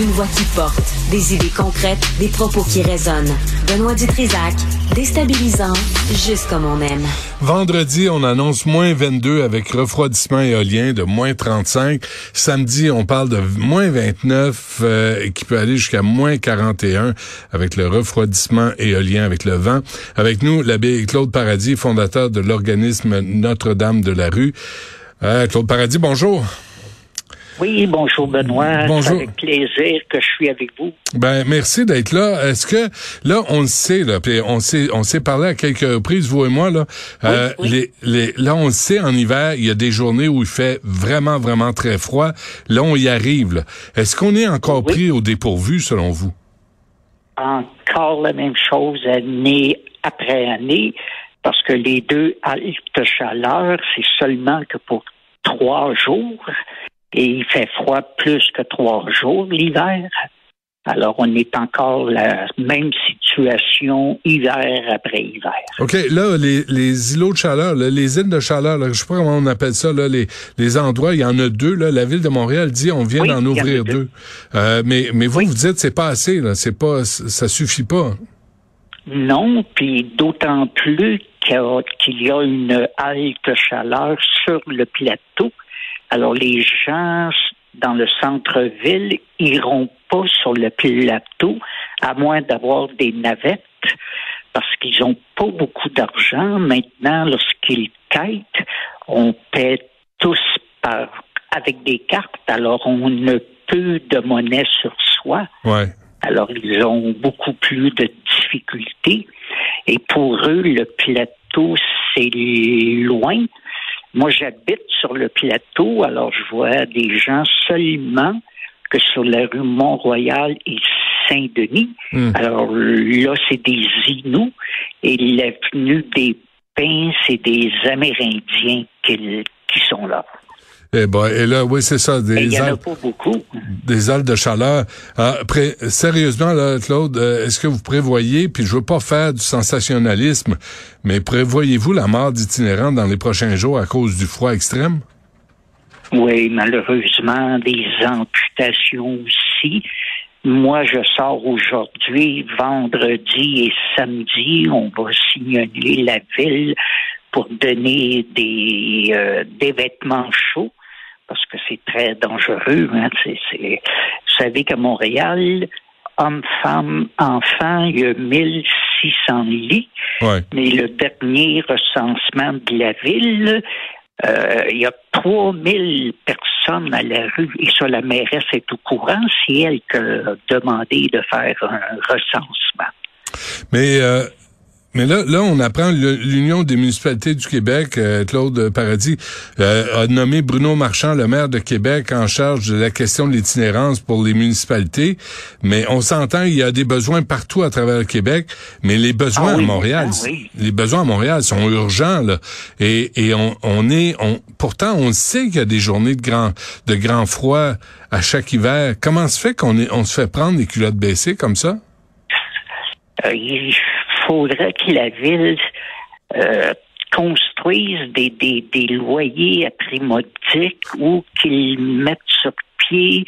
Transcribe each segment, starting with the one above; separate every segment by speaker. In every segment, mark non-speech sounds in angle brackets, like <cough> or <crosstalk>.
Speaker 1: Une voix qui porte, des idées concrètes, des propos qui résonnent. Benoît Dutrisac, déstabilisant, juste comme on aime.
Speaker 2: Vendredi, on annonce moins 22 avec refroidissement éolien de moins 35. Samedi, on parle de moins 29 euh, qui peut aller jusqu'à moins 41 avec le refroidissement éolien, avec le vent. Avec nous, l'abbé Claude Paradis, fondateur de l'organisme Notre-Dame de la Rue. Euh, Claude Paradis, bonjour.
Speaker 3: Oui, bonjour Benoît.
Speaker 2: Bonjour.
Speaker 3: C'est avec plaisir que je suis avec vous.
Speaker 2: Ben merci d'être là. Est-ce que là on le sait là, puis on s'est on s'est parlé à quelques reprises vous et moi là. euh,
Speaker 3: oui.
Speaker 2: Les, les, là on le sait en hiver il y a des journées où il fait vraiment vraiment très froid. Là on y arrive. Est-ce qu'on est encore
Speaker 3: Oui.
Speaker 2: pris au dépourvu selon vous?
Speaker 3: Encore la même chose année après année, parce que les deux haltes de chaleur, c'est seulement que pour trois jours, et il fait froid plus que trois jours l'hiver. Alors, on est encore la même situation hiver après hiver.
Speaker 2: OK, là, les, les îlots de chaleur, là, les îles de chaleur, là, je sais pas comment on appelle ça, là, les, les endroits, il y en a deux. Là, la ville de Montréal dit on vient
Speaker 3: Oui,
Speaker 2: d'en ouvrir
Speaker 3: deux.
Speaker 2: deux. Euh, mais mais vous,
Speaker 3: Oui.
Speaker 2: vous dites c'est pas assez, là, c'est pas ça suffit pas.
Speaker 3: Non, puis d'autant plus qu'il y a- qu'il y a une halte chaleur sur le plateau. Alors les gens dans le centre-ville iront pas sur le plateau à moins d'avoir des navettes parce qu'ils ont pas beaucoup d'argent. Maintenant, lorsqu'ils quittent, on paie tous par avec des cartes. Alors on ne peut de monnaie sur soi.
Speaker 2: Ouais.
Speaker 3: Alors, ils ont beaucoup plus de difficultés. Et pour eux, le plateau, c'est loin. Moi, j'habite sur le plateau, alors je vois des gens seulement que sur la rue Mont-Royal et Saint-Denis.
Speaker 2: Hmm.
Speaker 3: Alors là, c'est des Inuits. Et l'avenue des Pins, c'est des Amérindiens qui, qui sont là.
Speaker 2: Eh ben, et là, oui, c'est ça,
Speaker 3: Et il
Speaker 2: des
Speaker 3: n'y en a pas beaucoup.
Speaker 2: des ailes de chaleur. Ah, Après, sérieusement, là, Claude, euh, est-ce que vous prévoyez, puis je veux pas faire du sensationnalisme, mais prévoyez-vous la mort d'itinérants dans les prochains jours à cause du froid extrême?
Speaker 3: Oui, malheureusement, des amputations aussi. Moi, je sors aujourd'hui, vendredi et samedi. On va signaler la ville pour donner des, euh, des vêtements chauds parce que c'est très dangereux. Hein. Vous savez qu'à Montréal, hommes, femmes, enfants, il y a 1600 lits.
Speaker 2: Ouais.
Speaker 3: Mais le dernier recensement de la ville, euh, il y a 3000 personnes à la rue. Et ça, la mairesse est au courant. C'est elle qui a demandé de faire un recensement.
Speaker 2: Mais euh, mais là, là, on apprend l'Union des municipalités du Québec, euh, Claude Paradis, euh, a nommé Bruno Marchand, le maire de Québec, en charge de la question de l'itinérance pour les municipalités. Mais on s'entend, il y a des besoins partout à travers le Québec, mais les besoins
Speaker 3: Ah oui,
Speaker 2: à Montréal,
Speaker 3: ah oui.
Speaker 2: les besoins à Montréal sont urgents là. Et, et on, on est, on, pourtant, on sait qu'il y a des journées de grand, de grand froid à chaque hiver. Comment se fait qu'on est, on se fait prendre les culottes baissées comme ça?
Speaker 3: Euh, faudrait que la ville euh, construise des, loyers à prix ou qu'ils mettent sur pied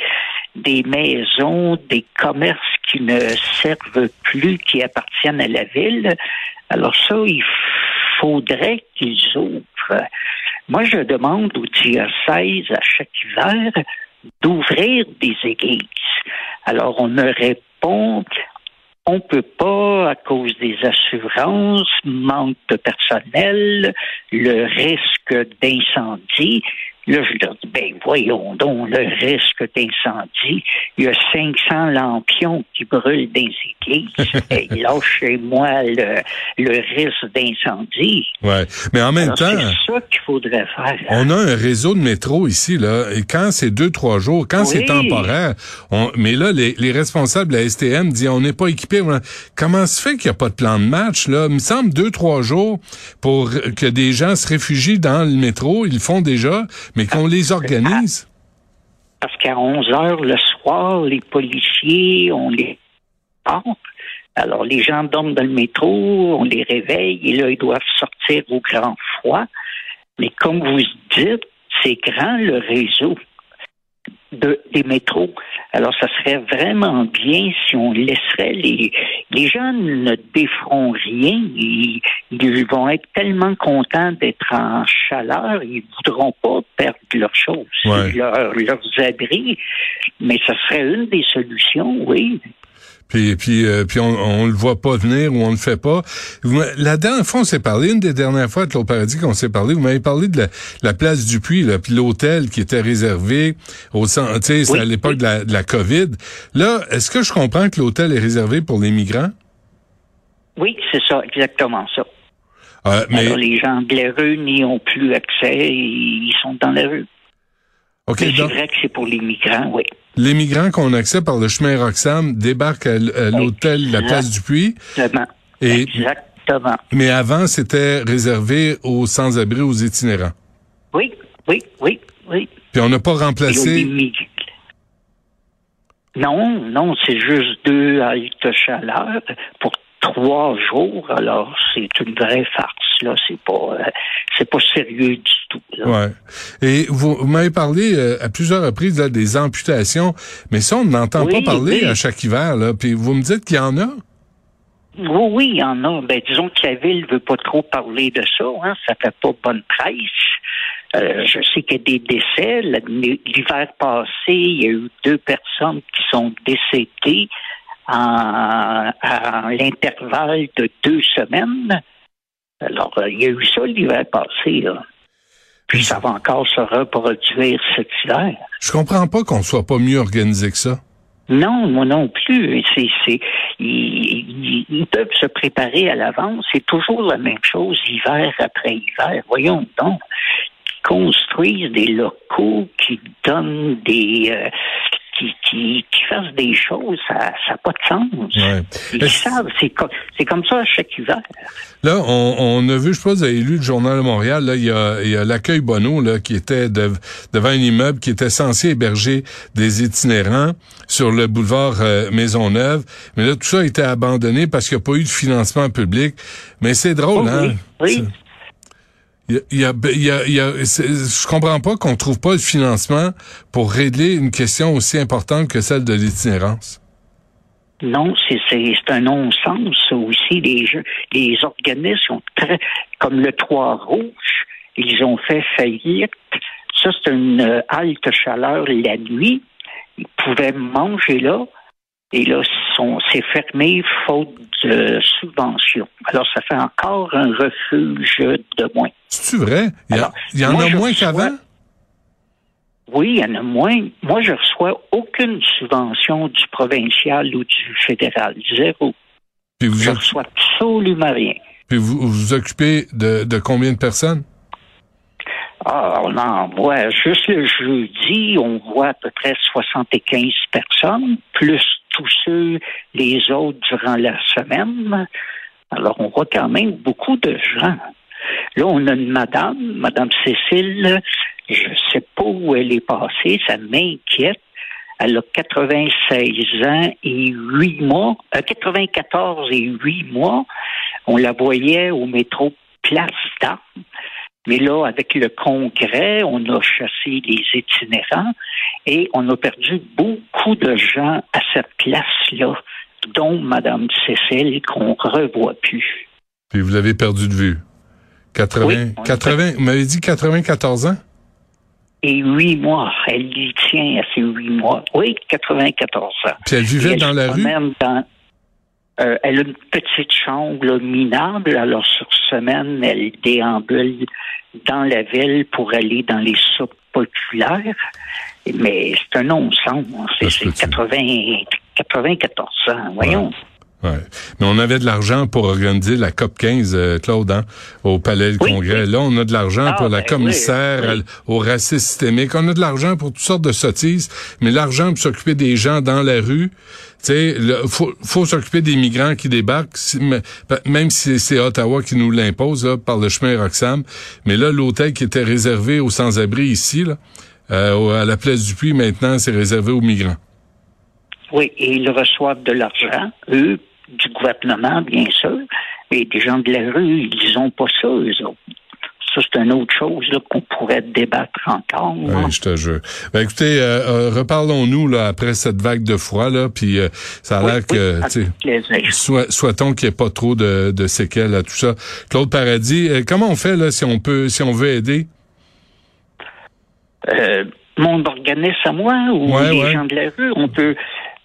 Speaker 3: des maisons, des commerces qui ne servent plus, qui appartiennent à la ville. Alors ça, il faudrait qu'ils ouvrent. Moi, je demande au diocèse à chaque hiver d'ouvrir des églises. Alors, on me répond, on peut pas à cause des assurances, manque de personnel, le risque d'incendie. Là, je leur dis, ben voyons donc, le risque d'incendie. Il y a 500 lampions qui brûlent dans les églises. <laughs> Et lâchez-moi le, le risque d'incendie.
Speaker 2: Ouais. Mais en même
Speaker 3: Alors,
Speaker 2: temps,
Speaker 3: C'est ça qu'il faudrait faire.
Speaker 2: on a un réseau de métro ici, là, et quand c'est deux, trois jours, quand c'est temporaire, on, mais là, les, les responsables de la STM disent on n'est pas équipé. Comment se fait qu'il n'y a pas de plan de match, là? Il me semble deux, trois jours pour que des gens se réfugient dans le métro, ils le font déjà, mais qu'on les organise.
Speaker 3: Parce qu'à 11 heures le soir, les policiers, on les porte. Alors, les gens dorment dans le métro, on les réveille et là, ils doivent sortir au grand froid. Mais comme vous dites, c'est grand le réseau de, des métros. Alors, ça serait vraiment bien si on laisserait les, les gens ne déferont rien. Ils, ils vont être tellement contents d'être en chaleur, ils voudront pas perdre leurs choses,
Speaker 2: Ouais.
Speaker 3: leurs, leurs abris. Mais ça serait une des solutions, oui.
Speaker 2: Puis, puis, euh, puis on, on le voit pas venir ou on le fait pas. La dernière fois, on s'est parlé, une des dernières fois avec l'autre paradis qu'on s'est parlé, vous m'avez parlé de la, la place du Puy, là, puis l'hôtel qui était réservé au centre, tu sais, c'est
Speaker 3: Oui,
Speaker 2: à l'époque de, la, de la COVID. Là, est-ce que je comprends que l'hôtel est réservé pour les migrants?
Speaker 3: Oui, c'est ça, exactement ça.
Speaker 2: Euh, mais,
Speaker 3: Alors, les gens de la rue n'y ont plus accès, ils sont dans la rue.
Speaker 2: OK,
Speaker 3: Mais c'est
Speaker 2: donc,
Speaker 3: vrai que c'est pour les migrants, oui.
Speaker 2: les migrants qu'on accède par le chemin Roxham débarquent à, l'hôtel La Place du Puy,
Speaker 3: Exactement.
Speaker 2: Et-
Speaker 3: Exactement.
Speaker 2: mais avant, c'était réservé aux sans-abri, aux itinérants.
Speaker 3: Oui, oui, oui, oui.
Speaker 2: Puis on n'a pas remplacé...
Speaker 3: Non, non, c'est juste deux haltes chaleur pour trois jours. Alors, c'est une vraie farce, là. C'est pas, euh, c'est pas sérieux du tout, là.
Speaker 2: Ouais. Et vous, vous m'avez parlé euh, à plusieurs reprises là, des amputations, mais ça, on n'entend
Speaker 3: Oui,
Speaker 2: pas parler
Speaker 3: oui.
Speaker 2: à chaque hiver. Là. Puis vous me dites qu'il y en a?
Speaker 3: Oui, oui, il y en a. Ben, disons que la ville veut pas trop parler de ça. Hein. Ça fait pas bonne presse. Euh, je sais qu'il y a des décès. L'hiver passé, il y a eu deux personnes qui sont décédées en, à l'intervalle de deux semaines. Alors, euh, il y a eu ça l'hiver passé. Là. Puis ça va encore se reproduire cet hiver.
Speaker 2: Je comprends pas qu'on soit pas mieux organisé que ça.
Speaker 3: Non, moi non plus. C'est, c'est, ils, ils- ils peuvent se préparer à l'avance. C'est toujours la même chose, hiver après hiver. Voyons donc. Qui construisent des locaux, qui donnent des. euh, qui, qui, qui fassent des choses, ça n'a pas de sens.
Speaker 2: Ouais.
Speaker 3: Ils savent, c'est, co- c'est comme ça à chaque hiver.
Speaker 2: Là, on, on a vu, je sais pas, vous avez lu le Journal de Montréal, là, il y a, il y a l'accueil Bonneau, là, qui était de- devant un immeuble qui était censé héberger des itinérants sur le boulevard euh, Maisonneuve. Mais là, tout ça a été abandonné parce qu'il n'y a pas eu de financement public. Mais c'est drôle,
Speaker 3: Oh,
Speaker 2: hein?
Speaker 3: oui, oui.
Speaker 2: Il y je comprends pas qu'on trouve pas de financement pour régler une question aussi importante que celle de l'itinérance.
Speaker 3: Non, c'est un non-sens aussi. Les organismes comme le Trois Rouge, ils ont fait faillite. Ça, c'est une euh, halte chaleur la nuit. Ils pouvaient manger là. Et là, c'est fermé faute de subvention. Alors, ça fait encore un refuge de moins.
Speaker 2: C'est-tu vrai? Il y, a-
Speaker 3: Alors,
Speaker 2: il y en
Speaker 3: moi,
Speaker 2: a moins
Speaker 3: reçois-
Speaker 2: qu'avant?
Speaker 3: Oui, il y en a moins. Moi, je reçois aucune subvention du provincial ou du fédéral. Zéro.
Speaker 2: Puis vous,
Speaker 3: Je
Speaker 2: oc-
Speaker 3: reçois absolument rien.
Speaker 2: puis vous vous vous occupez de, de combien de personnes?
Speaker 3: Ah, on en voit juste le jeudi, on voit à peu près 75 personnes, plus tous ceux, les autres durant la semaine. Alors, on voit quand même beaucoup de gens. Là, on a une madame, Madame Cécile, je sais pas où elle est passée, ça m'inquiète. Elle a 96 ans et 8 mois, euh, 94 et 8 mois. On la voyait au métro Place d'Armes. Mais là, avec le congrès, on a chassé les itinérants et on a perdu beaucoup de gens à cette place-là, dont Mme Cécile, qu'on revoit plus.
Speaker 2: Puis vous l'avez perdu de vue. 80,
Speaker 3: Oui, on a
Speaker 2: 80, vous m'avez dit 94 ans?
Speaker 3: Et huit mois, elle y tient à ces huit mois. Oui, 94 ans.
Speaker 2: Puis elle vivait
Speaker 3: elle
Speaker 2: dans la rue?
Speaker 3: dans- Euh, elle a une petite chambre là, minable, alors sur semaine, elle déambule dans la ville pour aller dans les soupes populaires. Mais c'est un non-sens. C'est
Speaker 2: Ça se peut-tu?
Speaker 3: 80, 94 ans, voyons.
Speaker 2: Ouais. Mais on avait de l'argent pour organiser la COP 15, euh, Claude, hein, au Palais du
Speaker 3: Oui,
Speaker 2: Congrès.
Speaker 3: oui.
Speaker 2: Là, on a de l'argent
Speaker 3: Ah,
Speaker 2: pour la
Speaker 3: ben
Speaker 2: commissaire
Speaker 3: oui,
Speaker 2: au racisme systémique. On a de l'argent pour toutes sortes de sottises. Mais l'argent pour s'occuper des gens dans la rue, tu faut, faut s'occuper des migrants qui débarquent, si- même si c'est Ottawa qui nous l'impose là, par le chemin Roxham. Mais là, l'hôtel qui était réservé aux sans-abri ici, là, euh, à la place du Puy, maintenant, c'est réservé aux migrants.
Speaker 3: Oui, et ils reçoivent de l'argent, eux, du gouvernement, bien sûr, mais des gens de la rue, ils ont pas ça, eux autres. Ça, c'est une autre chose qu'on pourrait débattre encore. hein.
Speaker 2: Oui, je te jure. Ben, écoutez, euh, euh, reparlons-nous là après cette vague de froid là, puis euh, ça a
Speaker 3: Oui,
Speaker 2: l'air
Speaker 3: oui,
Speaker 2: que, soit, soit-on qu'il n'y ait pas trop de, de séquelles à tout ça. Claude Paradis, comment on fait là si on peut, si on veut aider?
Speaker 3: Mon organisme à moi ou
Speaker 2: Ouais,
Speaker 3: les
Speaker 2: ouais.
Speaker 3: gens de la rue, on peut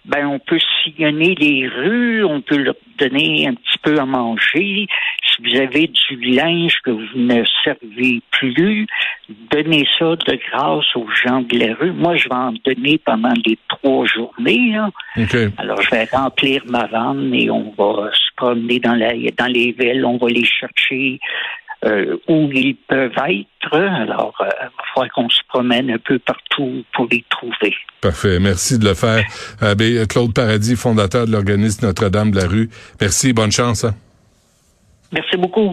Speaker 3: ben on peut sillonner les rues, on peut leur donner un petit peu à manger. Si vous avez du linge que vous ne servez plus, donnez ça de grâce aux gens de la rue. Moi, je vais en donner pendant les trois journées. là.
Speaker 2: Ok.
Speaker 3: Alors, je vais remplir ma vanne et on va se promener dans, la, dans les villes. On va les chercher euh, où ils peuvent être. Alors, euh, il falloir qu'on se promène un peu partout pour les trouver.
Speaker 2: Parfait. Merci de le faire. Euh, ben, Claude Paradis, fondateur de l'organisme Notre-Dame de la rue. Merci. Bonne chance. hein.
Speaker 3: Merci beaucoup.